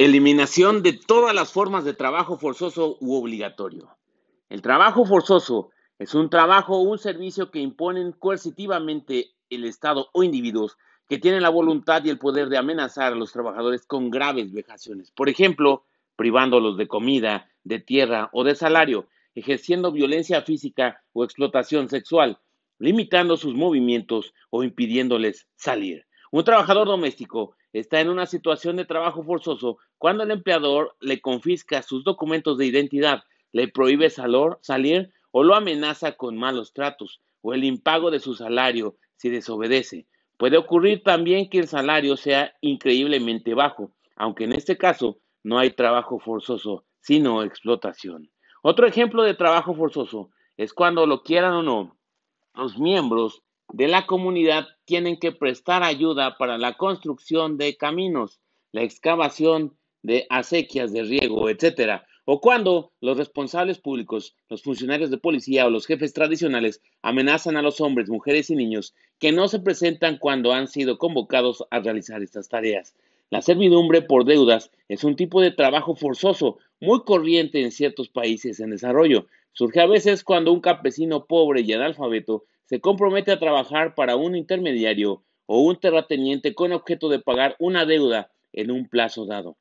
Eliminación de todas las formas de trabajo forzoso u obligatorio. El trabajo forzoso es un trabajo o un servicio que imponen coercitivamente el Estado o individuos que tienen la voluntad y el poder de amenazar a los trabajadores con graves vejaciones. Por ejemplo, privándolos de comida, de tierra o de salario, ejerciendo violencia física o explotación sexual, limitando sus movimientos o impidiéndoles salir. Un trabajador doméstico está en una situación de trabajo forzoso cuando el empleador le confisca sus documentos de identidad, le prohíbe salir o lo amenaza con malos tratos o el impago de su salario si desobedece. Puede ocurrir también que el salario sea increíblemente bajo, aunque en este caso no hay trabajo forzoso, sino explotación. Otro ejemplo de trabajo forzoso es cuando lo quieran o no, los miembros de la comunidad tienen que prestar ayuda para la construcción de caminos, la excavación de acequias de riego, etcétera, o cuando los responsables públicos, los funcionarios de policía o los jefes tradicionales amenazan a los hombres, mujeres y niños que no se presentan cuando han sido convocados a realizar estas tareas. La servidumbre por deudas es un tipo de trabajo forzoso muy corriente en ciertos países en desarrollo. Surge a veces cuando un campesino pobre y analfabeto se compromete a trabajar para un intermediario o un terrateniente con objeto de pagar una deuda en un plazo dado.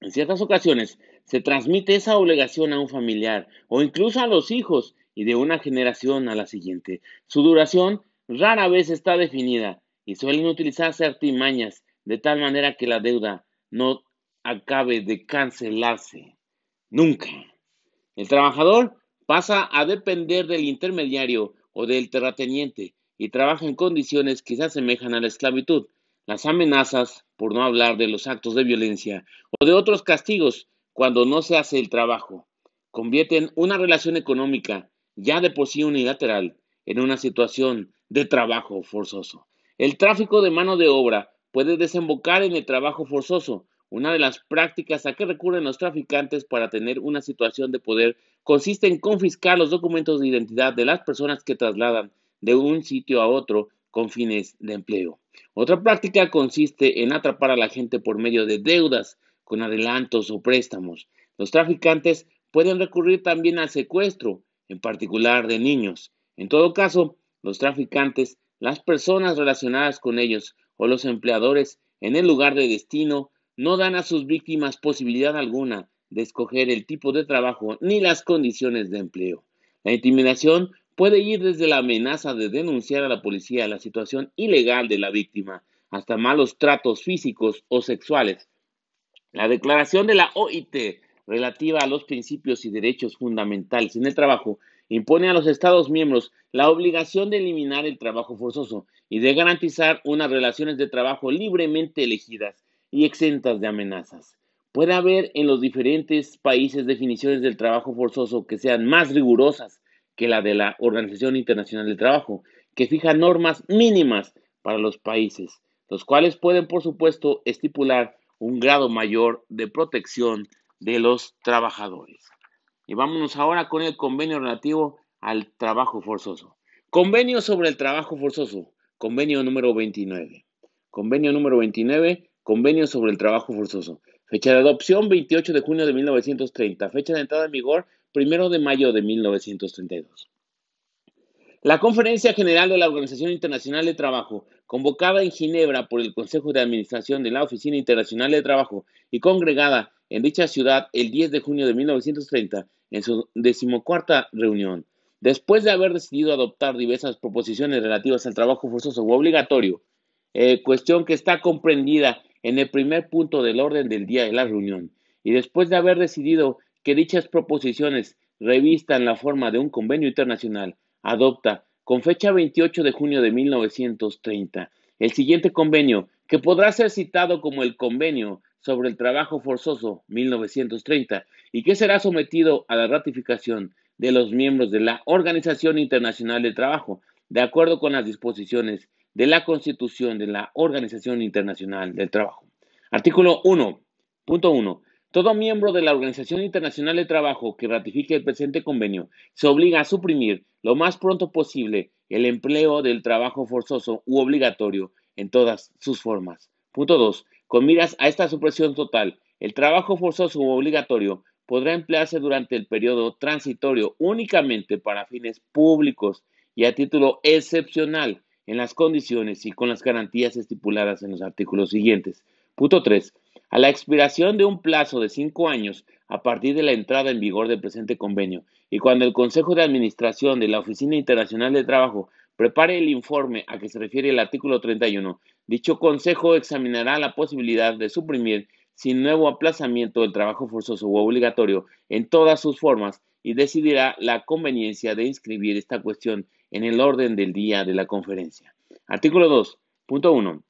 En ciertas ocasiones se transmite esa obligación a un familiar o incluso a los hijos y de una generación a la siguiente. Su duración rara vez está definida y suelen utilizarse artimañas de tal manera que la deuda no acabe de cancelarse. Nunca. El trabajador pasa a depender del intermediario o del terrateniente y trabaja en condiciones que se asemejan a la esclavitud. Las amenazas, por no hablar de los actos de violencia o de otros castigos cuando no se hace el trabajo, convierten una relación económica ya de por sí unilateral en una situación de trabajo forzoso. El tráfico de mano de obra puede desembocar en el trabajo forzoso, una de las prácticas a que recurren los traficantes para tener una situación de poder consiste en confiscar los documentos de identidad de las personas que trasladan de un sitio a otro con fines de empleo. Otra práctica consiste en atrapar a la gente por medio de deudas con adelantos o préstamos. Los traficantes pueden recurrir también al secuestro, en particular de niños. En todo caso, los traficantes, las personas relacionadas con ellos o los empleadores en el lugar de destino no dan a sus víctimas posibilidad alguna de escoger el tipo de trabajo ni las condiciones de empleo. La intimidación puede ir desde la amenaza de denunciar a la policía la situación ilegal de la víctima hasta malos tratos físicos o sexuales. La declaración de la OIT relativa a los principios y derechos fundamentales en el trabajo impone a los Estados miembros la obligación de eliminar el trabajo forzoso y de garantizar unas relaciones de trabajo libremente elegidas y exentas de amenazas. Puede haber en los diferentes países definiciones del trabajo forzoso que sean más rigurosas que la de la Organización Internacional del Trabajo, que fija normas mínimas para los países, los cuales pueden, por supuesto, estipular un grado mayor de protección de los trabajadores. Y vámonos ahora con el convenio relativo al trabajo forzoso. Convenio sobre el trabajo forzoso, convenio número 29. Convenio número 29, convenio sobre el trabajo forzoso. Fecha de adopción 28 de junio de 1930. Fecha de entrada en vigor 1 de mayo de 1932. La Conferencia General de la Organización Internacional de Trabajo, convocada en Ginebra por el Consejo de Administración de la Oficina Internacional de Trabajo y congregada en dicha ciudad el 10 de junio de 1930 en su decimocuarta reunión, después de haber decidido adoptar diversas proposiciones relativas al trabajo forzoso o obligatorio, eh, cuestión que está comprendida en el primer punto del orden del día de la reunión, y después de haber decidido que dichas proposiciones revistan la forma de un convenio internacional, adopta, con fecha 28 de junio de 1930, el siguiente convenio, que podrá ser citado como el Convenio sobre el Trabajo Forzoso 1930 y que será sometido a la ratificación de los miembros de la Organización Internacional del Trabajo, de acuerdo con las disposiciones de la Constitución de la Organización Internacional del Trabajo. Artículo 1.1. Todo miembro de la Organización Internacional del Trabajo que ratifique el presente convenio se obliga a suprimir lo más pronto posible el empleo del trabajo forzoso u obligatorio en todas sus formas. Punto 2. Con miras a esta supresión total, El trabajo forzoso u obligatorio podrá emplearse durante el periodo transitorio únicamente para fines públicos y a título excepcional en las condiciones y con las garantías estipuladas en los artículos siguientes. Punto 3. A la expiración de un plazo de cinco años a partir de la entrada en vigor del presente convenio y cuando el Consejo de Administración de la Oficina Internacional de Trabajo prepare el informe a que se refiere el artículo 31, dicho Consejo examinará la posibilidad de suprimir sin nuevo aplazamiento del trabajo forzoso u obligatorio en todas sus formas y decidirá la conveniencia de inscribir esta cuestión en el orden del día de la conferencia. Artículo 2.1.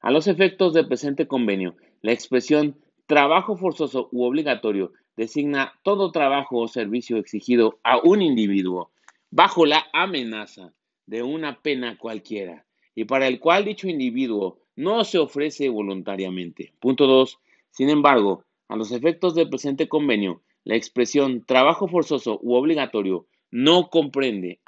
A los efectos del presente convenio, la expresión trabajo forzoso u obligatorio designa todo trabajo o servicio exigido a un individuo bajo la amenaza de una pena cualquiera y para el cual dicho individuo no se ofrece voluntariamente. Punto 2. Sin embargo, a los efectos del presente convenio, la expresión trabajo forzoso u obligatorio no comprende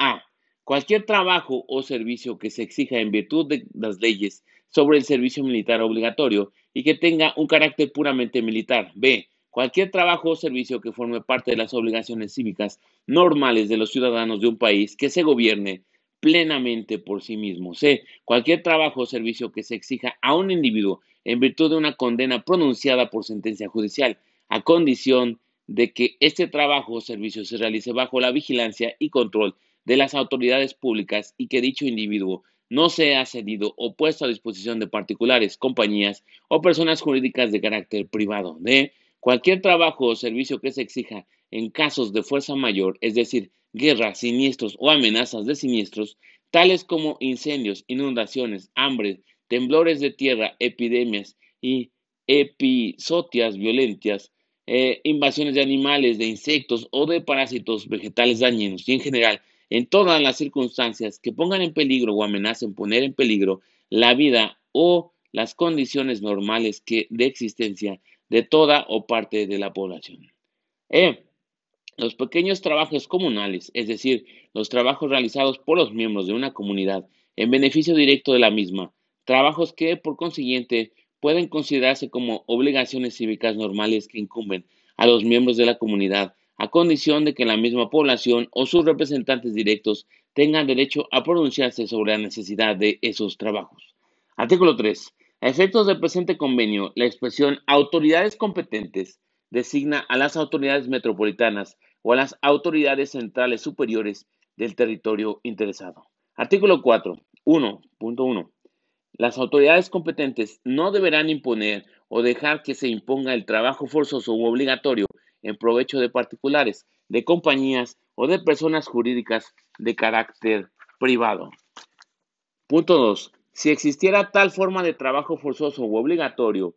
cualquier trabajo o servicio que se exija en virtud de las leyes sobre el servicio militar obligatorio y que tenga un carácter puramente militar. B. Cualquier trabajo o servicio que forme parte de las obligaciones cívicas normales de los ciudadanos de un país que se gobierne plenamente por sí mismo. C. Cualquier trabajo o servicio que se exija a un individuo en virtud de una condena pronunciada por sentencia judicial, a condición de que este trabajo o servicio se realice bajo la vigilancia y control de las autoridades públicas y que dicho individuo no sea cedido o puesto a disposición de particulares, compañías o personas jurídicas de carácter privado. D. Cualquier trabajo o servicio que se exija en casos de fuerza mayor, es decir, guerras, siniestros o amenazas de siniestros, tales como incendios, inundaciones, hambre, temblores de tierra, epidemias y episotias violentas, eh, invasiones de animales, de insectos o de parásitos vegetales dañinos y en general en todas las circunstancias que pongan en peligro o amenacen poner en peligro la vida o las condiciones normales que, de existencia de toda o parte de la población. E. Los pequeños trabajos comunales, es decir, los trabajos realizados por los miembros de una comunidad en beneficio directo de la misma, trabajos que, por consiguiente, pueden considerarse como obligaciones cívicas normales que incumben a los miembros de la comunidad, a condición de que la misma población o sus representantes directos tengan derecho a pronunciarse sobre la necesidad de esos trabajos. Artículo 3. A efectos del presente convenio, la expresión autoridades competentes designa a las autoridades metropolitanas o a las autoridades centrales superiores del territorio interesado. Artículo 4. 1.1. Las autoridades competentes no deberán imponer o dejar que se imponga el trabajo forzoso u obligatorio en provecho de particulares, de compañías o de personas jurídicas de carácter privado. Punto 2. Si existiera tal forma de trabajo forzoso u obligatorio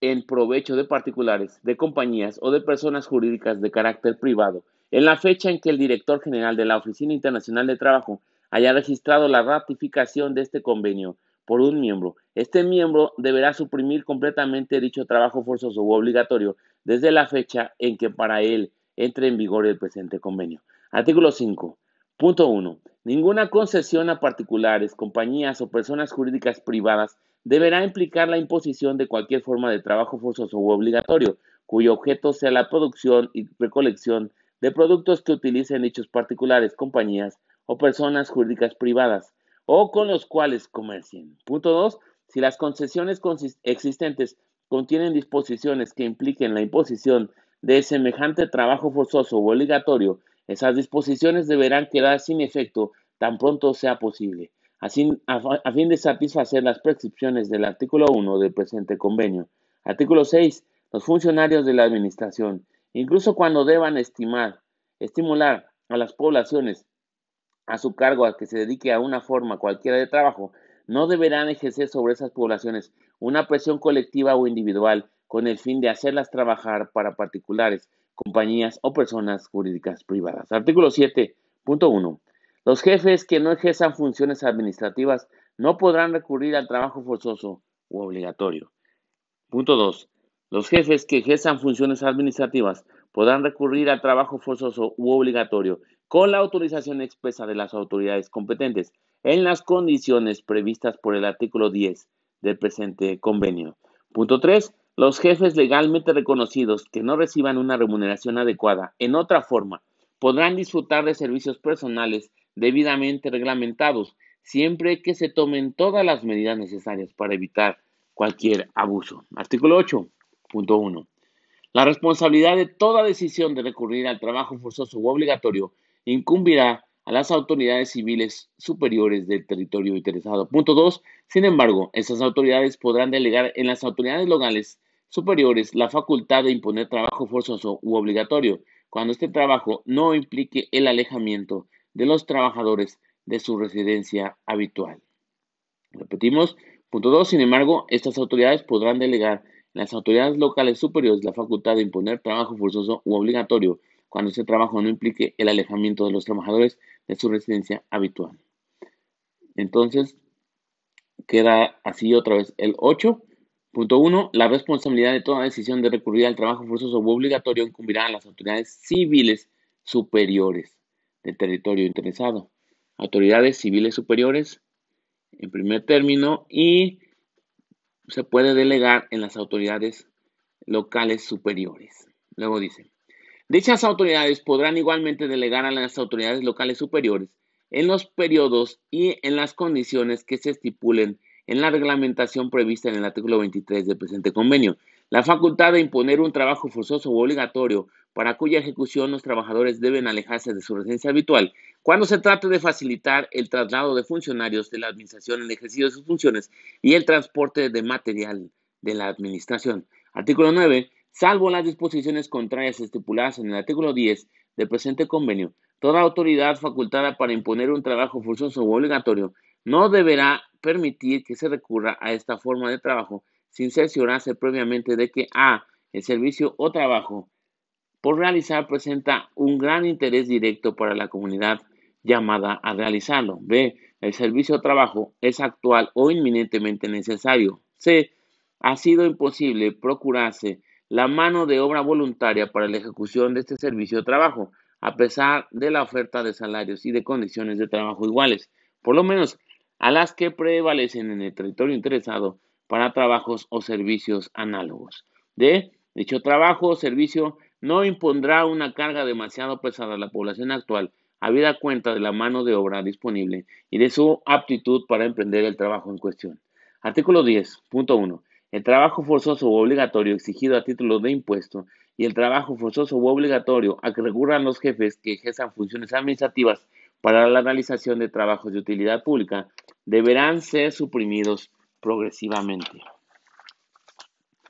en provecho de particulares, de compañías o de personas jurídicas de carácter privado, en la fecha en que el director general de la Oficina Internacional de Trabajo haya registrado la ratificación de este convenio por un miembro, este miembro deberá suprimir completamente dicho trabajo forzoso u obligatorio desde la fecha en que para él entre en vigor el presente convenio. Artículo 5. Punto 1. Ninguna concesión a particulares, compañías o personas jurídicas privadas deberá implicar la imposición de cualquier forma de trabajo forzoso u obligatorio, cuyo objeto sea la producción y recolección de productos que utilicen dichos particulares, compañías o personas jurídicas privadas, o con los cuales comercien. Punto 2. Si las concesiones existentes contienen disposiciones que impliquen la imposición de semejante trabajo forzoso u obligatorio, esas disposiciones deberán quedar sin efecto tan pronto sea posible así, a, fin de satisfacer las prescripciones del artículo 1 del presente convenio. Artículo 6. Los funcionarios de la Administración, incluso cuando deban estimar, estimular a las poblaciones a su cargo a que se dedique a una forma cualquiera de trabajo, no deberán ejercer sobre esas poblaciones una presión colectiva o individual con el fin de hacerlas trabajar para particulares, compañías o personas jurídicas privadas. Artículo 7.1. Los jefes que no ejerzan funciones administrativas no podrán recurrir al trabajo forzoso u obligatorio. Punto 2. Los jefes que ejerzan funciones administrativas podrán recurrir al trabajo forzoso u obligatorio con la autorización expresa de las autoridades competentes en las condiciones previstas por el artículo 10 del presente convenio. Punto 3. Los jefes legalmente reconocidos que no reciban una remuneración adecuada en otra forma podrán disfrutar de servicios personales debidamente reglamentados, siempre que se tomen todas las medidas necesarias para evitar cualquier abuso. Artículo 8.1. La responsabilidad de toda decisión de recurrir al trabajo forzoso u obligatorio incumbirá a las autoridades civiles superiores del territorio interesado. Punto 2. Sin embargo, esas autoridades podrán delegar en las autoridades locales superiores la facultad de imponer trabajo forzoso u obligatorio cuando este trabajo no implique el alejamiento de los trabajadores de su residencia habitual. Repetimos, punto 2, sin embargo, estas autoridades podrán delegar en las autoridades locales superiores la facultad de imponer trabajo forzoso u obligatorio cuando este trabajo no implique el alejamiento de los trabajadores de su residencia habitual. Entonces, queda así otra vez el 8 Punto 1. La responsabilidad de toda decisión de recurrir al trabajo forzoso u obligatorio incumbirá a las autoridades civiles superiores del territorio interesado. Autoridades civiles superiores, en primer término, y se puede delegar en las autoridades locales superiores. Luego dice, dichas autoridades podrán igualmente delegar a las autoridades locales superiores en los periodos y en las condiciones que se estipulen en la reglamentación prevista en el artículo 23 del presente convenio. La facultad de imponer un trabajo forzoso o obligatorio para cuya ejecución los trabajadores deben alejarse de su residencia habitual cuando se trate de facilitar el traslado de funcionarios de la administración en ejercicio de sus funciones y el transporte de material de la administración. Artículo 9. Salvo las disposiciones contrarias estipuladas en el artículo 10 del presente convenio, toda autoridad facultada para imponer un trabajo forzoso o obligatorio no deberá permitir que se recurra a esta forma de trabajo sin cerciorarse previamente de que A. El servicio o trabajo por realizar presenta un gran interés directo para la comunidad llamada a realizarlo. B. El servicio o trabajo es actual o inminentemente necesario. C. Ha sido imposible procurarse la mano de obra voluntaria para la ejecución de este servicio o trabajo, a pesar de la oferta de salarios y de condiciones de trabajo iguales. Por lo menos a las que prevalecen en el territorio interesado para trabajos o servicios análogos. D. Dicho trabajo o servicio no impondrá una carga demasiado pesada a la población actual, habida cuenta de la mano de obra disponible y de su aptitud para emprender el trabajo en cuestión. Artículo 10.1. El trabajo forzoso u obligatorio exigido a título de impuesto y el trabajo forzoso u obligatorio a que recurran los jefes que ejerzan funciones administrativas para la realización de trabajos de utilidad pública deberán ser suprimidos progresivamente.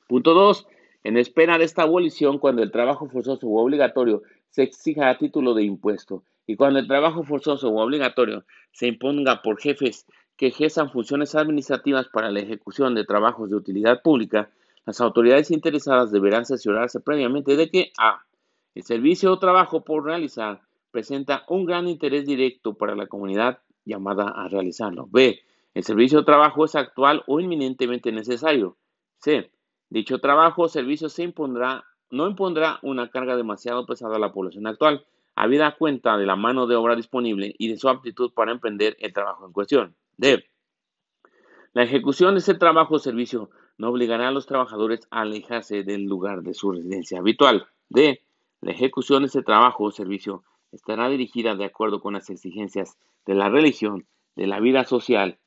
Punto 2. En espera de esta abolición, cuando el trabajo forzoso u obligatorio se exija a título de impuesto y cuando el trabajo forzoso u obligatorio se imponga por jefes que ejerzan funciones administrativas para la ejecución de trabajos de utilidad pública, las autoridades interesadas deberán cerciorarse previamente de que a. El servicio o trabajo por realizar presenta un gran interés directo para la comunidad llamada a realizarlo. B. El servicio o trabajo es actual o inminentemente necesario. C. Dicho trabajo o servicio no impondrá una carga demasiado pesada a la población actual, habida cuenta de la mano de obra disponible y de su aptitud para emprender el trabajo en cuestión. D. La ejecución de ese trabajo o servicio no obligará a los trabajadores a alejarse del lugar de su residencia habitual. D. La ejecución de ese trabajo o servicio estará dirigida de acuerdo con las exigencias de la religión, de la vida social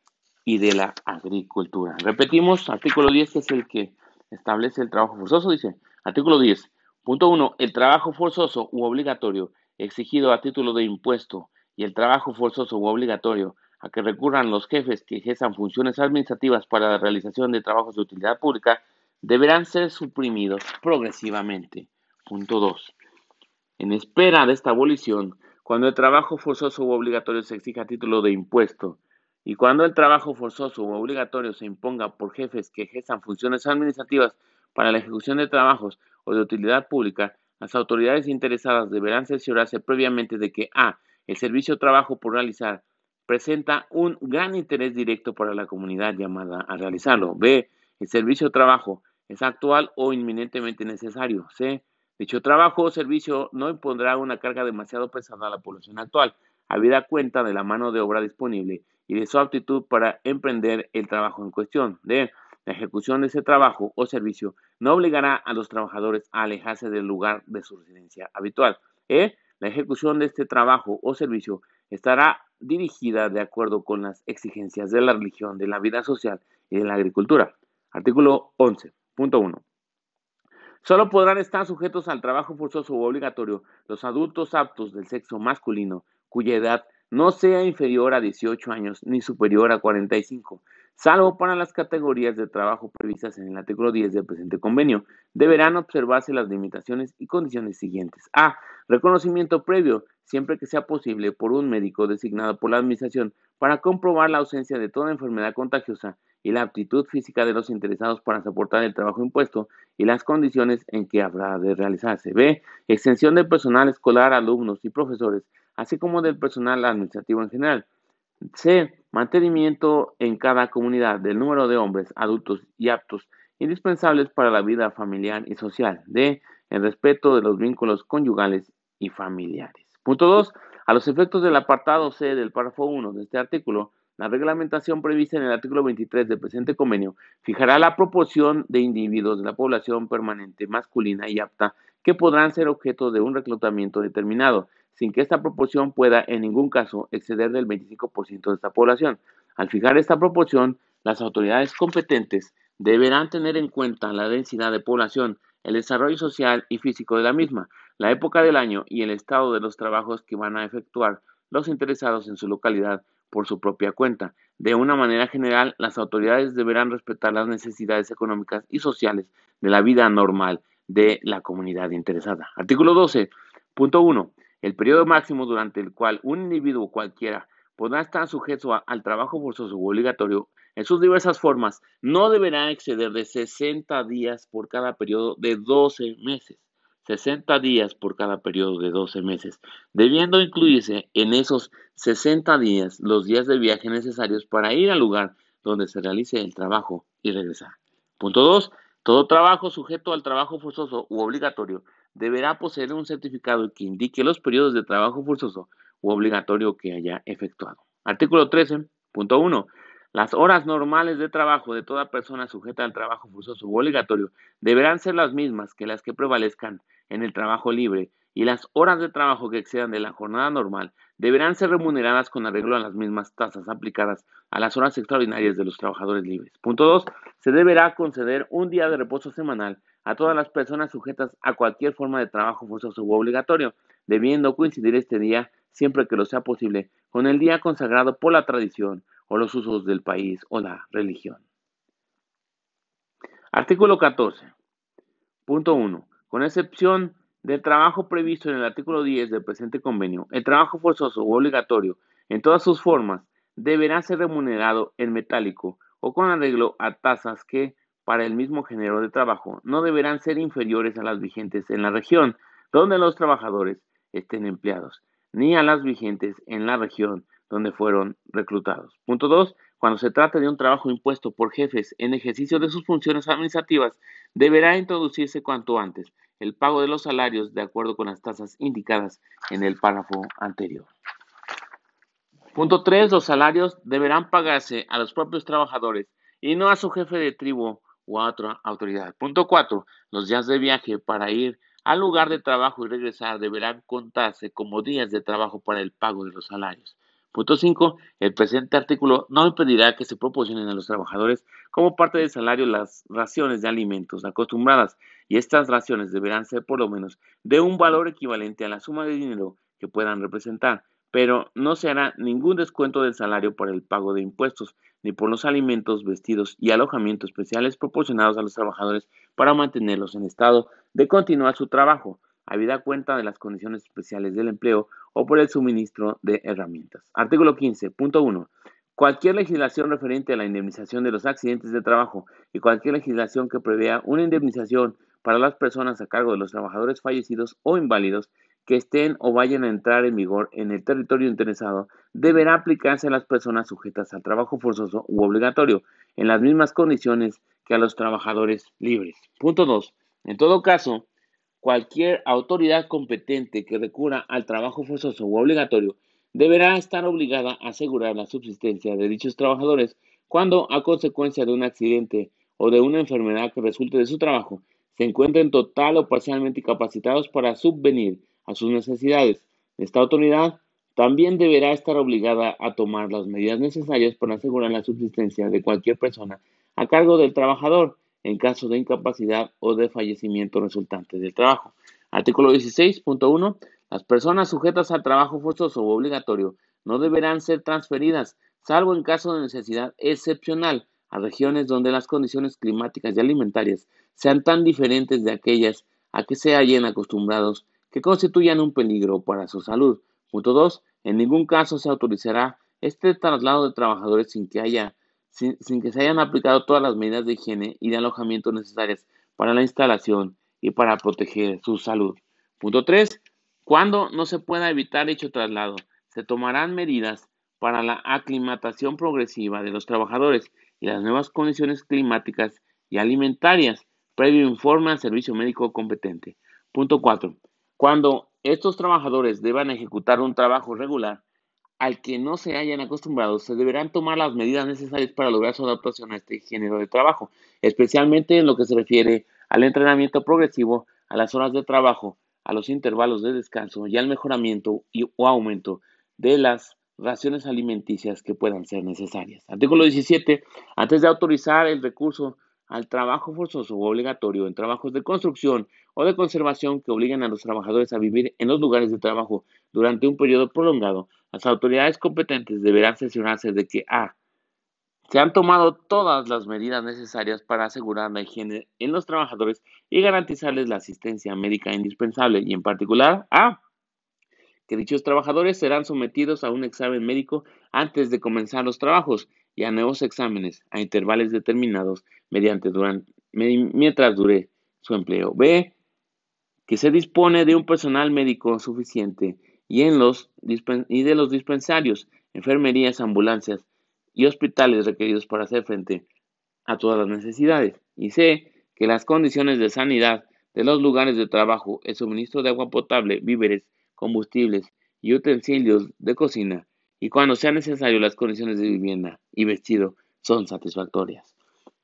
y de la agricultura. Repetimos, artículo 10, que es el que establece el trabajo forzoso, dice, artículo 10, punto 1, el trabajo forzoso u obligatorio exigido a título de impuesto y el trabajo forzoso u obligatorio a que recurran los jefes que ejerzan funciones administrativas para la realización de trabajos de utilidad pública deberán ser suprimidos progresivamente. Punto 2. En espera de esta abolición, cuando el trabajo forzoso u obligatorio se exija a título de impuesto y cuando el trabajo forzoso u obligatorio se imponga por jefes que ejerzan funciones administrativas para la ejecución de trabajos o de utilidad pública, las autoridades interesadas deberán cerciorarse previamente de que a. el servicio o trabajo por realizar presenta un gran interés directo para la comunidad llamada a realizarlo. B. El servicio o trabajo es actual o inminentemente necesario. C. Dicho trabajo o servicio no impondrá una carga demasiado pesada a la población actual, habida cuenta de la mano de obra disponible y de su aptitud para emprender el trabajo en cuestión. D. La ejecución de ese trabajo o servicio no obligará a los trabajadores a alejarse del lugar de su residencia habitual. E. La ejecución de este trabajo o servicio estará dirigida de acuerdo con las exigencias de la religión, de la vida social y de la agricultura. Artículo 11.1. Solo podrán estar sujetos al trabajo forzoso u obligatorio los adultos aptos del sexo masculino cuya edad no sea inferior a 18 años ni superior a 45, salvo para las categorías de trabajo previstas en el artículo 10 del presente convenio. Deberán observarse las limitaciones y condiciones siguientes. A. Reconocimiento previo, siempre que sea posible, por un médico designado por la Administración para comprobar la ausencia de toda enfermedad contagiosa y la aptitud física de los interesados para soportar el trabajo impuesto y las condiciones en que habrá de realizarse. B. Extensión del personal escolar, alumnos y profesores así como del personal administrativo en general. C. Mantenimiento en cada comunidad del número de hombres adultos y aptos indispensables para la vida familiar y social. D. El respeto de los vínculos conyugales y familiares. Punto 2. A los efectos del apartado C del párrafo 1 de este artículo, la reglamentación prevista en el artículo 23 del presente convenio fijará la proporción de individuos de la población permanente masculina y apta que podrán ser objeto de un reclutamiento determinado sin que esta proporción pueda en ningún caso exceder del 25% de esta población. Al fijar esta proporción, las autoridades competentes deberán tener en cuenta la densidad de población, el desarrollo social y físico de la misma, la época del año y el estado de los trabajos que van a efectuar los interesados en su localidad por su propia cuenta. De una manera general, las autoridades deberán respetar las necesidades económicas y sociales de la vida normal de la comunidad interesada. Artículo 12.1 el periodo máximo durante el cual un individuo cualquiera podrá estar sujeto al trabajo forzoso obligatorio en sus diversas formas no deberá exceder de 60 días por cada periodo de 12 meses. 60 días por cada periodo de 12 meses, debiendo incluirse en esos 60 días los días de viaje necesarios para ir al lugar donde se realice el trabajo y regresar. Punto 2. Todo trabajo sujeto al trabajo forzoso u obligatorio deberá poseer un certificado que indique los periodos de trabajo forzoso u obligatorio que haya efectuado. Artículo 13.1. Las horas normales de trabajo de toda persona sujeta al trabajo forzoso u obligatorio deberán ser las mismas que las que prevalezcan en el trabajo libre y las horas de trabajo que excedan de la jornada normal deberán ser remuneradas con arreglo a las mismas tasas aplicadas a las horas extraordinarias de los trabajadores libres. Punto 2. Se deberá conceder un día de reposo semanal a todas las personas sujetas a cualquier forma de trabajo forzoso u obligatorio, debiendo coincidir este día, siempre que lo sea posible, con el día consagrado por la tradición o los usos del país o la religión. Artículo 14. Punto 1. Con excepción del trabajo previsto en el artículo 10 del presente convenio, el trabajo forzoso u obligatorio, en todas sus formas, deberá ser remunerado en metálico o con arreglo a tasas que, para el mismo género de trabajo no deberán ser inferiores a las vigentes en la región donde los trabajadores estén empleados, ni a las vigentes en la región donde fueron reclutados. Punto 2. Cuando se trate de un trabajo impuesto por jefes en ejercicio de sus funciones administrativas, deberá introducirse cuanto antes el pago de los salarios de acuerdo con las tasas indicadas en el párrafo anterior. Punto 3. Los salarios deberán pagarse a los propios trabajadores y no a su jefe de tribu u otra autoridad. Punto 4. Los días de viaje para ir al lugar de trabajo y regresar deberán contarse como días de trabajo para el pago de los salarios. Punto 5. El presente artículo no impedirá que se proporcionen a los trabajadores como parte del salario las raciones de alimentos acostumbradas y estas raciones deberán ser por lo menos de un valor equivalente a la suma de dinero que puedan representar pero no se hará ningún descuento del salario por el pago de impuestos, ni por los alimentos, vestidos y alojamientos especiales proporcionados a los trabajadores para mantenerlos en estado de continuar su trabajo, habida cuenta de las condiciones especiales del empleo o por el suministro de herramientas. Artículo 15.1. Cualquier legislación referente a la indemnización de los accidentes de trabajo y cualquier legislación que prevea una indemnización para las personas a cargo de los trabajadores fallecidos o inválidos que estén o vayan a entrar en vigor en el territorio interesado deberá aplicarse a las personas sujetas al trabajo forzoso u obligatorio en las mismas condiciones que a los trabajadores libres. Punto 2. En todo caso, cualquier autoridad competente que recurra al trabajo forzoso u obligatorio deberá estar obligada a asegurar la subsistencia de dichos trabajadores cuando, a consecuencia de un accidente o de una enfermedad que resulte de su trabajo, se encuentren total o parcialmente incapacitados para subvenir a sus necesidades. Esta autoridad también deberá estar obligada a tomar las medidas necesarias para asegurar la subsistencia de cualquier persona a cargo del trabajador en caso de incapacidad o de fallecimiento resultante del trabajo. Artículo 16.1. Las personas sujetas al trabajo forzoso o obligatorio no deberán ser transferidas, salvo en caso de necesidad excepcional, a regiones donde las condiciones climáticas y alimentarias sean tan diferentes de aquellas a que se hallen acostumbrados que constituyan un peligro para su salud. Punto 2. En ningún caso se autorizará este traslado de trabajadores sin que, haya, sin, que se hayan aplicado todas las medidas de higiene y de alojamiento necesarias para la instalación y para proteger su salud. Punto 3. Cuando no se pueda evitar dicho traslado, se tomarán medidas para la aclimatación progresiva de los trabajadores y las nuevas condiciones climáticas y alimentarias, previo informe al servicio médico competente. Punto 4. Cuando estos trabajadores deban ejecutar un trabajo regular al que no se hayan acostumbrado, se deberán tomar las medidas necesarias para lograr su adaptación a este género de trabajo, especialmente en lo que se refiere al entrenamiento progresivo, a las horas de trabajo, a los intervalos de descanso y al mejoramiento o aumento de las raciones alimenticias que puedan ser necesarias. Artículo 17. Antes de autorizar el recurso al trabajo forzoso o obligatorio en trabajos de construcción o de conservación que obliguen a los trabajadores a vivir en los lugares de trabajo durante un periodo prolongado, las autoridades competentes deberán asegurarse de que A. Se han tomado todas las medidas necesarias para asegurar la higiene en los trabajadores y garantizarles la asistencia médica indispensable y en particular A que dichos trabajadores serán sometidos a un examen médico antes de comenzar los trabajos y a nuevos exámenes a intervalos determinados mediante durante, mientras dure su empleo. B. Que se dispone de un personal médico suficiente y, en los, y de los dispensarios, enfermerías, ambulancias y hospitales requeridos para hacer frente a todas las necesidades. Y C. Que las condiciones de sanidad de los lugares de trabajo, el suministro de agua potable, víveres, combustibles y utensilios de cocina, y cuando sea necesario las condiciones de vivienda y vestido son satisfactorias.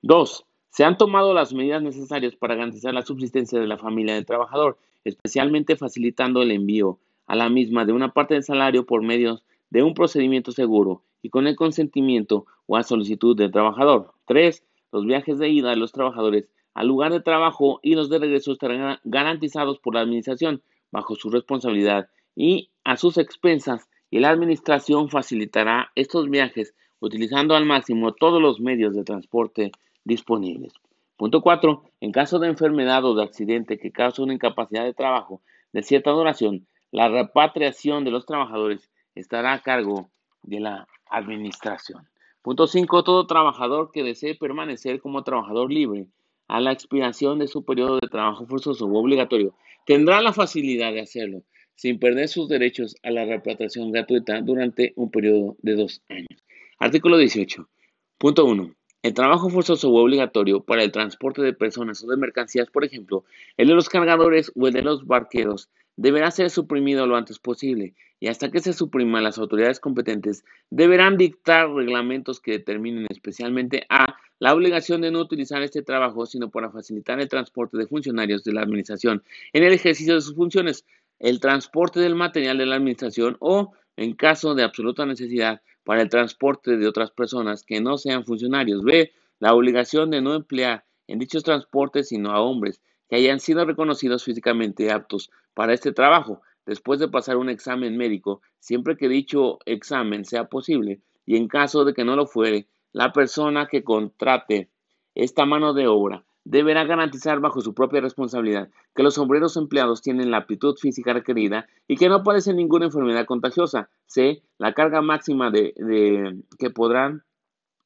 2. Se han tomado las medidas necesarias para garantizar la subsistencia de la familia del trabajador, especialmente facilitando el envío a la misma de una parte del salario por medio de un procedimiento seguro y con el consentimiento o a solicitud del trabajador. 3. Los viajes de ida de los trabajadores al lugar de trabajo y los de regreso estarán garantizados por la Administración bajo su responsabilidad y a sus expensas y la administración facilitará estos viajes utilizando al máximo todos los medios de transporte disponibles. Punto 4. En caso de enfermedad o de accidente que cause una incapacidad de trabajo de cierta duración, la repatriación de los trabajadores estará a cargo de la administración. Punto 5. Todo trabajador que desee permanecer como trabajador libre a la expiración de su periodo de trabajo forzoso u obligatorio tendrá la facilidad de hacerlo sin perder sus derechos a la repatriación gratuita durante un periodo de dos años. Artículo 18. Punto 1. El trabajo forzoso u obligatorio para el transporte de personas o de mercancías, por ejemplo, el de los cargadores o el de los barqueros, deberá ser suprimido lo antes posible y hasta que se suprima las autoridades competentes deberán dictar reglamentos que determinen especialmente a la obligación de no utilizar este trabajo sino para facilitar el transporte de funcionarios de la administración en el ejercicio de sus funciones, el transporte del material de la administración o, en caso de absoluta necesidad, para el transporte de otras personas que no sean funcionarios. B. La obligación de no emplear en dichos transportes sino a hombres que hayan sido reconocidos físicamente aptos para este trabajo después de pasar un examen médico, siempre que dicho examen sea posible, y en caso de que no lo fuere, la persona que contrate esta mano de obra deberá garantizar bajo su propia responsabilidad que los obreros empleados tienen la aptitud física requerida y que no padecen ninguna enfermedad contagiosa. C. La carga máxima de, que podrán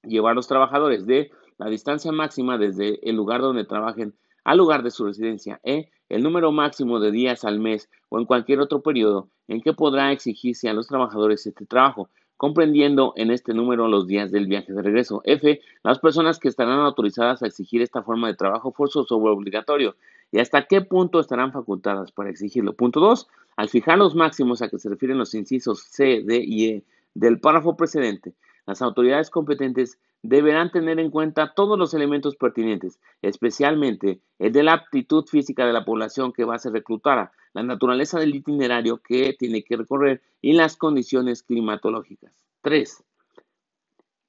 llevar los trabajadores. D. La distancia máxima desde el lugar donde trabajen al lugar de su residencia. E. El número máximo de días al mes o en cualquier otro periodo en que podrá exigirse a los trabajadores este trabajo comprendiendo en este número los días del viaje de regreso. F. Las personas que estarán autorizadas a exigir esta forma de trabajo forzoso o obligatorio y hasta qué punto estarán facultadas para exigirlo. Punto 2. Al fijar los máximos a que se refieren los incisos C, D y E del párrafo precedente, Las autoridades competentes deberán tener en cuenta todos los elementos pertinentes, especialmente el de la aptitud física de la población que va a ser reclutada, la naturaleza del itinerario que tiene que recorrer y las condiciones climatológicas. 3.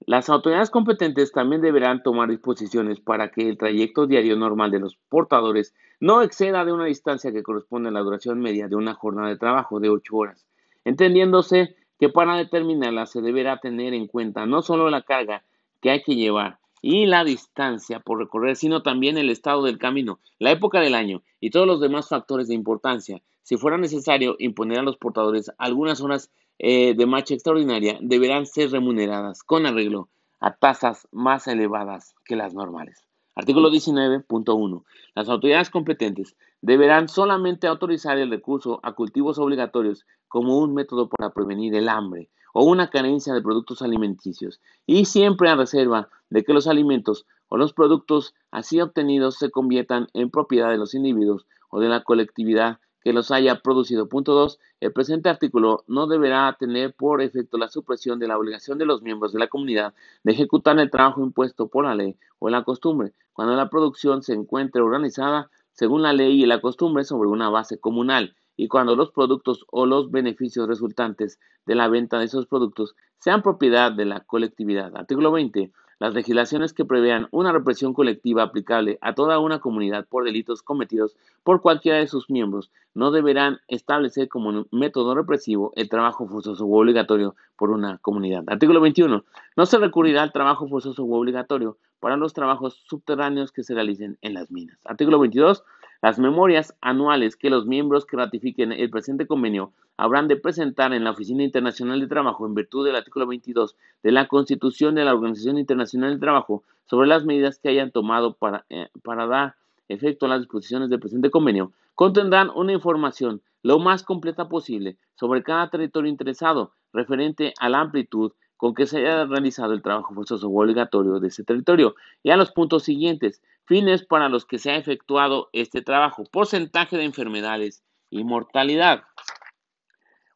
Las autoridades competentes también deberán tomar disposiciones para que el trayecto diario normal de los portadores no exceda de una distancia que corresponde a la duración media de una jornada de trabajo de 8 horas, entendiéndose que para determinarla se deberá tener en cuenta no solo la carga que hay que llevar y la distancia por recorrer, sino también el estado del camino, la época del año y todos los demás factores de importancia. Si fuera necesario imponer a los portadores algunas horas eh, de marcha extraordinaria, deberán ser remuneradas con arreglo a tasas más elevadas que las normales. Artículo 19.1. Las autoridades competentes deberán solamente autorizar el recurso a cultivos obligatorios como un método para prevenir el hambre o una carencia de productos alimenticios y siempre a reserva de que los alimentos o los productos así obtenidos se conviertan en propiedad de los individuos o de la colectividad que los haya producido. Punto 2. El presente artículo no deberá tener por efecto la supresión de la obligación de los miembros de la comunidad de ejecutar el trabajo impuesto por la ley o la costumbre, cuando la producción se encuentre organizada según la ley y la costumbre sobre una base comunal y cuando los productos o los beneficios resultantes de la venta de esos productos sean propiedad de la colectividad. Artículo 20. Las legislaciones que prevean una represión colectiva aplicable a toda una comunidad por delitos cometidos por cualquiera de sus miembros no deberán establecer como método represivo el trabajo forzoso u obligatorio por una comunidad. Artículo 21. No se recurrirá al trabajo forzoso u obligatorio para los trabajos subterráneos que se realicen en las minas. Artículo 22. Las memorias anuales que los miembros que ratifiquen el presente convenio habrán de presentar en la Oficina Internacional de Trabajo en virtud del artículo 22 de la Constitución de la Organización Internacional del Trabajo sobre las medidas que hayan tomado para, eh, para dar efecto a las disposiciones del presente convenio, contendrán una información lo más completa posible sobre cada territorio interesado referente a la amplitud con que se haya realizado el trabajo forzoso o obligatorio de ese territorio. Y a los puntos siguientes, fines para los que se ha efectuado este trabajo, porcentaje de enfermedades y mortalidad,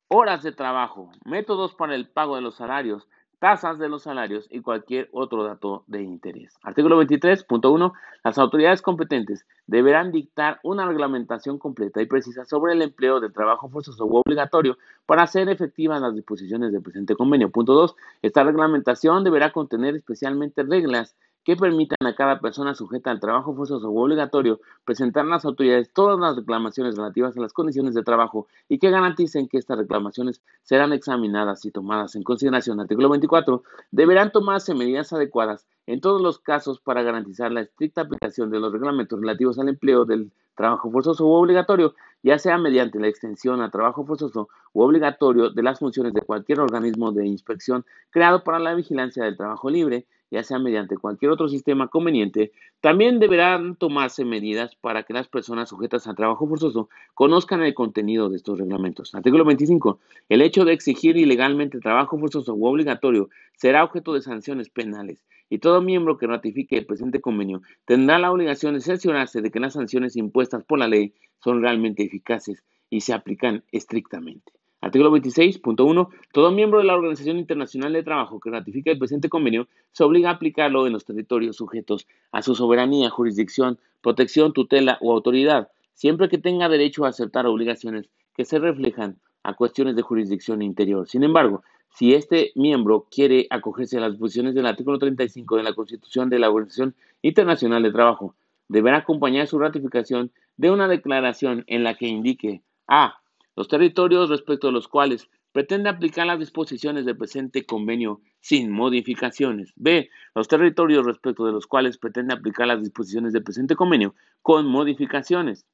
horas de trabajo, métodos para el pago de los salarios, tasas de los salarios y cualquier otro dato de interés. Artículo 23.1. Las autoridades competentes deberán dictar una reglamentación completa y precisa sobre el empleo de trabajo forzoso u obligatorio para hacer efectivas las disposiciones del presente convenio. Punto 2. Esta reglamentación deberá contener especialmente reglas que permitan a cada persona sujeta al trabajo forzoso o obligatorio presentar a las autoridades todas las reclamaciones relativas a las condiciones de trabajo y que garanticen que estas reclamaciones serán examinadas y tomadas en consideración. Artículo 24. Deberán tomarse medidas adecuadas en todos los casos para garantizar la estricta aplicación de los reglamentos relativos al empleo del trabajo forzoso u obligatorio, ya sea mediante la extensión a trabajo forzoso u obligatorio de las funciones de cualquier organismo de inspección creado para la vigilancia del trabajo libre, ya sea mediante cualquier otro sistema conveniente, también deberán tomarse medidas para que las personas sujetas a trabajo forzoso conozcan el contenido de estos reglamentos. Artículo 25. El hecho de exigir ilegalmente trabajo forzoso u obligatorio será objeto de sanciones penales y todo miembro que ratifique el presente convenio tendrá la obligación de cerciorarse de que las sanciones impuestas por la ley son realmente eficaces y se aplican estrictamente. Artículo 26.1. Todo miembro de la Organización Internacional de Trabajo que ratifique el presente convenio se obliga a aplicarlo en los territorios sujetos a su soberanía, jurisdicción, protección, tutela o autoridad, siempre que tenga derecho a aceptar obligaciones que se reflejan a cuestiones de jurisdicción interior. Sin embargo, si este miembro quiere acogerse a las disposiciones del artículo 35 de la Constitución de la Organización Internacional de Trabajo, deberá acompañar su ratificación de una declaración en la que indique a. Los territorios respecto a los cuales pretende aplicar las disposiciones del presente convenio sin modificaciones. B. Los territorios respecto de los cuales pretende aplicar las disposiciones del presente convenio con modificaciones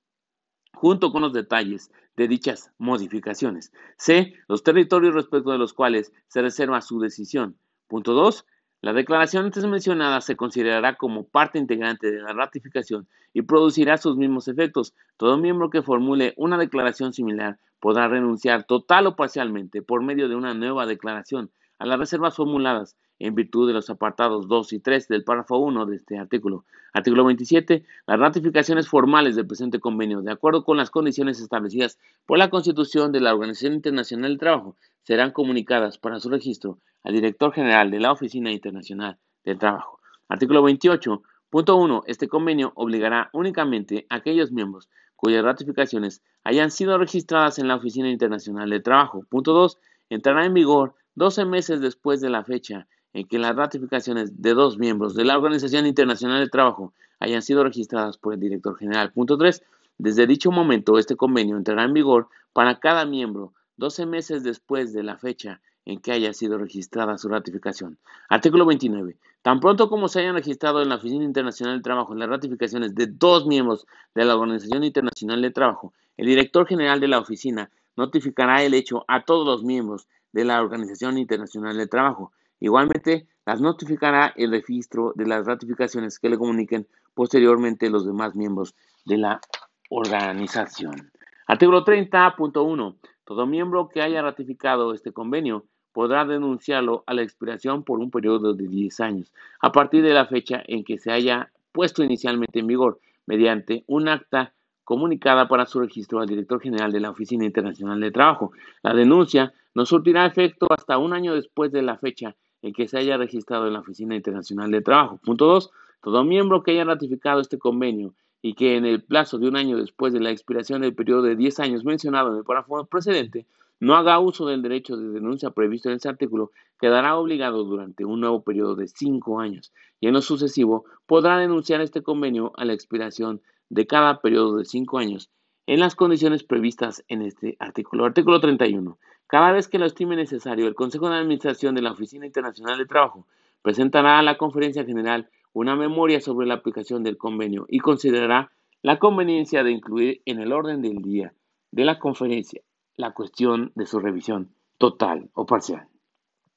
junto con los detalles de dichas modificaciones. C. Los territorios respecto de los cuales se reserva su decisión. Punto 2. La declaración antes mencionada se considerará como parte integrante de la ratificación y producirá sus mismos efectos. Todo miembro que formule una declaración similar podrá renunciar total o parcialmente por medio de una nueva declaración a las reservas formuladas en virtud de los apartados 2 y 3 del párrafo 1 de este artículo. Artículo 27. Las ratificaciones formales del presente convenio, de acuerdo con las condiciones establecidas por la Constitución de la Organización Internacional del Trabajo, serán comunicadas para su registro al director general de la Oficina Internacional del Trabajo. Artículo 28.1. Este convenio obligará únicamente a aquellos miembros cuyas ratificaciones hayan sido registradas en la Oficina Internacional del Trabajo. Punto 2. Entrará en vigor 12 meses después de la fecha en que las ratificaciones de dos miembros de la Organización Internacional del Trabajo hayan sido registradas por el director general. Punto 3. Desde dicho momento, este convenio entrará en vigor para cada miembro 12 meses después de la fecha en que haya sido registrada su ratificación. Artículo 29. Tan pronto como se hayan registrado en la Oficina Internacional del Trabajo las ratificaciones de dos miembros de la Organización Internacional del Trabajo, el director general de la oficina notificará el hecho a todos los miembros de la Organización Internacional del Trabajo. Igualmente, las notificará el registro de las ratificaciones que le comuniquen posteriormente los demás miembros de la organización. Artículo 30.1. Todo miembro que haya ratificado este convenio podrá denunciarlo a la expiración por un periodo de 10 años, a partir de la fecha en que se haya puesto inicialmente en vigor, mediante un acta comunicada para su registro al director general de la Oficina Internacional de Trabajo. La denuncia no surtirá efecto hasta un año después de la fecha en que se haya registrado en la Oficina Internacional de Trabajo. Punto 2. Todo miembro que haya ratificado este convenio y que en el plazo de un año después de la expiración del periodo de 10 años mencionado en el párrafo precedente no haga uso del derecho de denuncia previsto en este artículo, quedará obligado durante un nuevo periodo de 5 años y en lo sucesivo podrá denunciar este convenio a la expiración de cada periodo de 5 años en las condiciones previstas en este artículo. Artículo 31. Cada vez que lo estime necesario, el Consejo de Administración de la Oficina Internacional de Trabajo presentará a la Conferencia General una memoria sobre la aplicación del convenio y considerará la conveniencia de incluir en el orden del día de la conferencia la cuestión de su revisión total o parcial.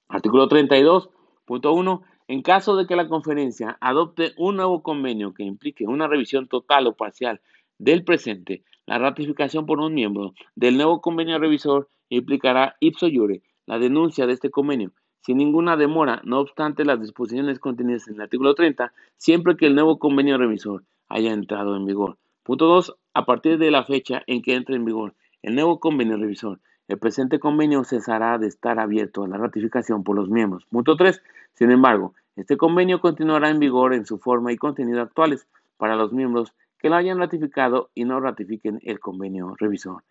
Artículo 32.1. En caso de que la conferencia adopte un nuevo convenio que implique una revisión total o parcial del presente, la ratificación por un miembro del nuevo convenio revisor implicará ipso iure la denuncia de este convenio sin ninguna demora, no obstante las disposiciones contenidas en el artículo 30, siempre que el nuevo convenio revisor haya entrado en vigor. Punto 2. A partir de la fecha en que entre en vigor el nuevo convenio revisor, el presente convenio cesará de estar abierto a la ratificación por los miembros. Punto 3. Sin embargo, este convenio continuará en vigor en su forma y contenido actuales para los miembros que lo hayan ratificado y no ratifiquen el convenio revisor.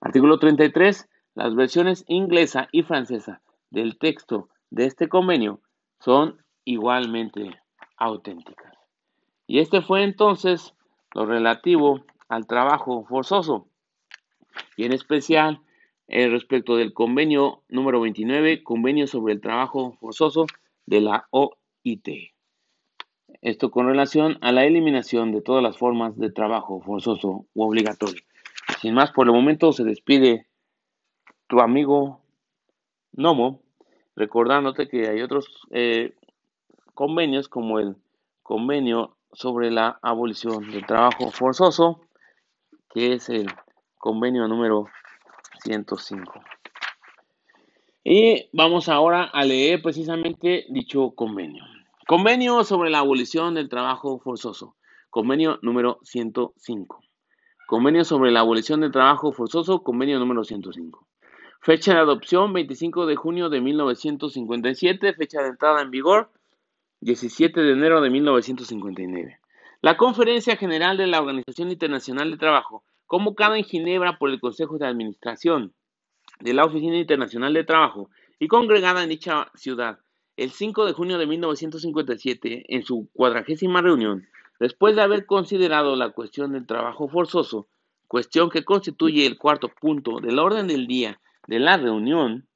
Artículo 33. Las versiones inglesa y francesa del texto de este convenio son igualmente auténticas. Y este fue entonces lo relativo al trabajo forzoso y en especial eh, respecto del convenio número 29, convenio sobre el trabajo forzoso de la OIT. Esto con relación a la eliminación de todas las formas de trabajo forzoso u obligatorio. Sin más, por el momento se despide tu amigo Nomo, recordándote que hay otros eh, convenios como el convenio sobre la abolición del trabajo forzoso, que es el convenio número 105. Y vamos ahora a leer precisamente dicho convenio. Convenio sobre la abolición del trabajo forzoso. Convenio número 105. Convenio sobre la abolición del trabajo forzoso. Convenio número 105. Fecha de adopción 25 de junio de 1957, fecha de entrada en vigor 17 de enero de 1959. La Conferencia General de la Organización Internacional de Trabajo, convocada en Ginebra por el Consejo de Administración de la Oficina Internacional de Trabajo y congregada en dicha ciudad el 5 de junio de 1957 en su cuadragésima reunión, después de haber considerado la cuestión del trabajo forzoso, cuestión que constituye el cuarto punto del orden del día de la reunión,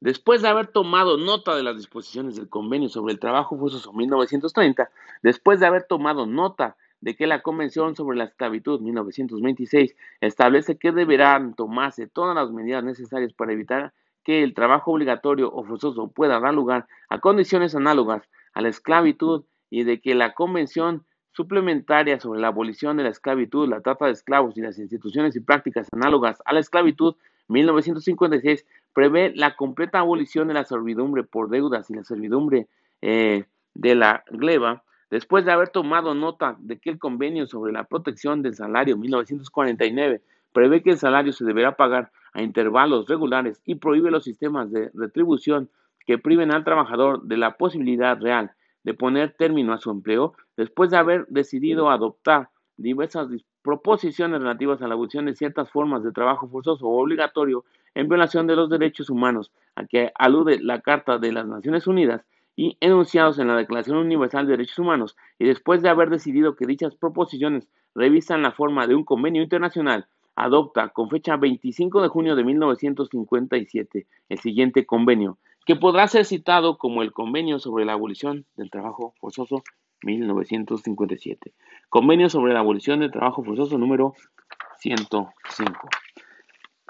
después de haber tomado nota de las disposiciones del convenio sobre el trabajo forzoso 1930, después de haber tomado nota de que la Convención sobre la Esclavitud 1926 establece que deberán tomarse todas las medidas necesarias para evitar que el trabajo obligatorio o forzoso pueda dar lugar a condiciones análogas a la esclavitud y de que la Convención suplementaria sobre la abolición de la esclavitud, la trata de esclavos y las instituciones y prácticas análogas a la esclavitud 1956 prevé la completa abolición de la servidumbre por deudas y la servidumbre eh, de la gleba, después de haber tomado nota de que el convenio sobre la protección del salario 1949 prevé que el salario se deberá pagar a intervalos regulares y prohíbe los sistemas de retribución que priven al trabajador de la posibilidad real de poner término a su empleo después de haber decidido adoptar diversas proposiciones relativas a la abolición de ciertas formas de trabajo forzoso o obligatorio en violación de los derechos humanos a que alude la Carta de las Naciones Unidas y enunciados en la Declaración Universal de Derechos Humanos, y después de haber decidido que dichas proposiciones revisan la forma de un convenio internacional, adopta con fecha 25 de junio de 1957 el siguiente convenio, que podrá ser citado como el Convenio sobre la Abolición del Trabajo Forzoso 1957. Convenio sobre la Abolición del Trabajo Forzoso número 105.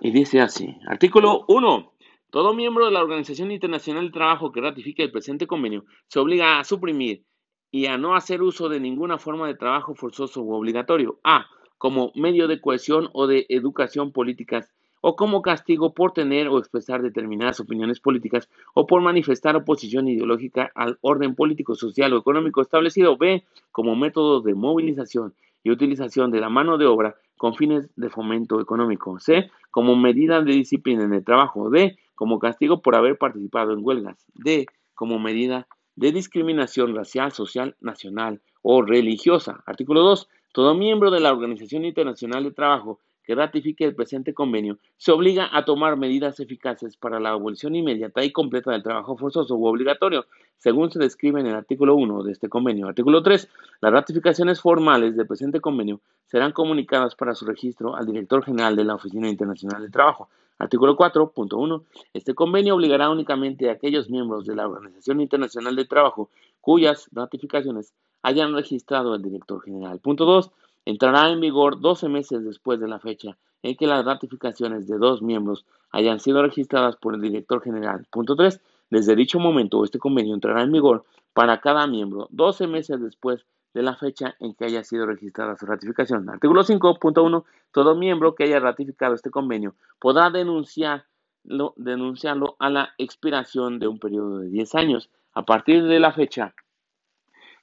Y dice así, artículo 1. Todo miembro de la Organización Internacional del Trabajo que ratifique el presente convenio se obliga a suprimir y a no hacer uso de ninguna forma de trabajo forzoso u obligatorio. A. Como medio de cohesión o de educación políticas o como castigo por tener o expresar determinadas opiniones políticas o por manifestar oposición ideológica al orden político, social o económico establecido. B. Como método de movilización y utilización de la mano de obra con fines de fomento económico. C. Como medida de disciplina en el trabajo. D como castigo por haber participado en huelgas. D. Como medida de discriminación racial, social, nacional o religiosa. Artículo 2. Todo miembro de la Organización Internacional de Trabajo que ratifique el presente convenio se obliga a tomar medidas eficaces para la abolición inmediata y completa del trabajo forzoso u obligatorio, según se describe en el artículo 1 de este convenio. Artículo 3. Las ratificaciones formales del presente convenio serán comunicadas para su registro al director general de la Oficina Internacional de Trabajo. Artículo 4.1. Este convenio obligará únicamente a aquellos miembros de la Organización Internacional de Trabajo cuyas ratificaciones hayan registrado el director general. Punto 2. Entrará en vigor 12 meses después de la fecha en que las ratificaciones de dos miembros hayan sido registradas por el director general. Punto 3. Desde dicho momento, este convenio entrará en vigor para cada miembro 12 meses después de la fecha en que haya sido registrada su ratificación. Artículo 5.1. Todo miembro que haya ratificado este convenio podrá denunciarlo, denunciarlo a la expiración de un periodo de 10 años a partir de la fecha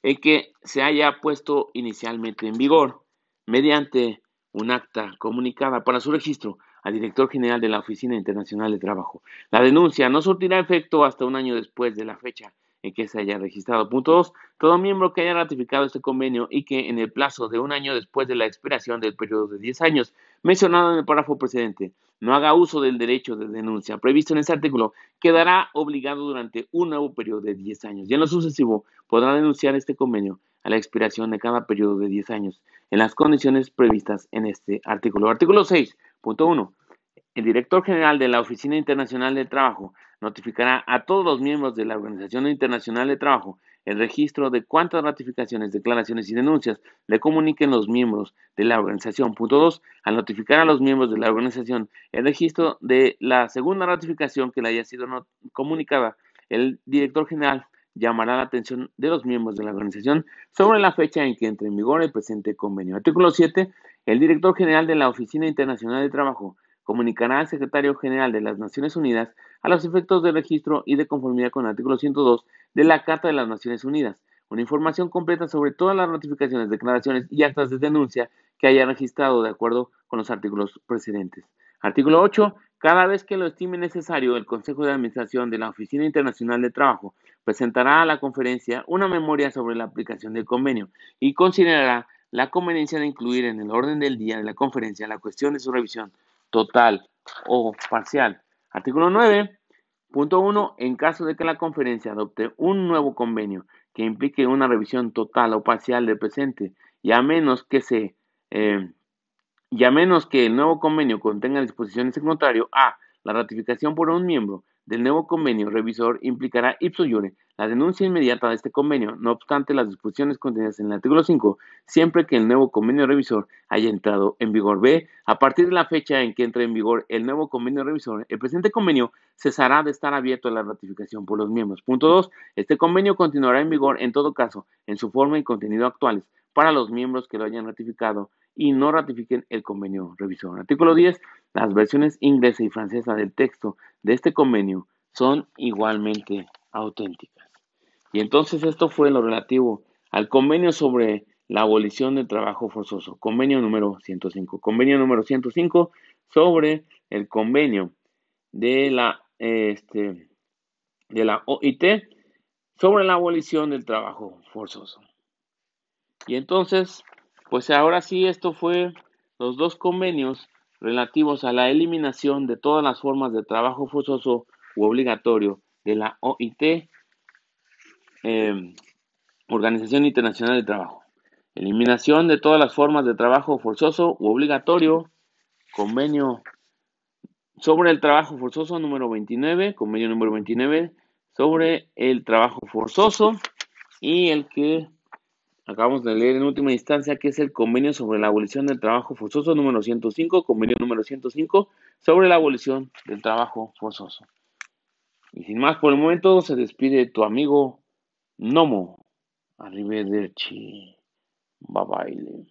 en que se haya puesto inicialmente en vigor mediante un acta comunicada para su registro al director general de la Oficina Internacional de Trabajo. La denuncia no surtirá efecto hasta un año después de la fecha que se haya registrado. Punto 2. Todo miembro que haya ratificado este convenio y que en el plazo de un año después de la expiración del periodo de 10 años mencionado en el párrafo precedente no haga uso del derecho de denuncia previsto en este artículo, quedará obligado durante un nuevo periodo de 10 años y en lo sucesivo podrá denunciar este convenio a la expiración de cada periodo de 10 años en las condiciones previstas en este artículo. Artículo 6.1. El director general de la Oficina Internacional del Trabajo notificará a todos los miembros de la Organización Internacional de Trabajo el registro de cuántas ratificaciones, declaraciones y denuncias le comuniquen los miembros de la organización. Punto 2. Al notificar a los miembros de la organización el registro de la segunda ratificación que le haya sido comunicada, el director general llamará la atención de los miembros de la organización sobre la fecha en que entre en vigor el presente convenio. Artículo 7. El director general de la Oficina Internacional de Trabajo comunicará al secretario general de las Naciones Unidas a los efectos de registro y de conformidad con el artículo 102 de la Carta de las Naciones Unidas, una información completa sobre todas las notificaciones, declaraciones y actas de denuncia que haya registrado de acuerdo con los artículos precedentes. Artículo 8. Cada vez que lo estime necesario, el Consejo de Administración de la Oficina Internacional de Trabajo presentará a la conferencia una memoria sobre la aplicación del convenio y considerará la conveniencia de incluir en el orden del día de la conferencia la cuestión de su revisión total o parcial. Artículo 9. Punto 1. En caso de que la conferencia adopte un nuevo convenio que implique una revisión total o parcial del presente y a menos que se eh, y a menos que el nuevo convenio contenga disposiciones en contrario a la ratificación por un miembro del nuevo convenio revisor implicará ipso iure la denuncia inmediata de este convenio, no obstante las disposiciones contenidas en el artículo 5, siempre que el nuevo convenio revisor haya entrado en vigor. B. A partir de la fecha en que entre en vigor el nuevo convenio revisor, el presente convenio cesará de estar abierto a la ratificación por los miembros. Punto 2. Este convenio continuará en vigor en todo caso, en su forma y contenido actuales, para los miembros que lo hayan ratificado y no ratifiquen el convenio revisor. Artículo 10. Las versiones inglesa y francesa del texto de este convenio son igualmente auténticas. Y entonces esto fue lo relativo al convenio sobre la abolición del trabajo forzoso, convenio número 105. Convenio número 105 sobre el convenio de la, este, de la OIT sobre la abolición del trabajo forzoso. Y entonces, pues ahora sí, esto fue los dos convenios relativos a la eliminación de todas las formas de trabajo forzoso u obligatorio de la OIT, em, Organización Internacional de Trabajo. Eliminación de todas las formas de trabajo forzoso u obligatorio, convenio sobre el trabajo forzoso número 29, convenio número 29 sobre el trabajo forzoso y el que acabamos de leer en última instancia, que es el convenio sobre la abolición del trabajo forzoso número 105, convenio número 105 sobre la abolición del trabajo forzoso. Y sin más por el momento, se despide tu amigo Nomo. Arrivederci. Bye bye.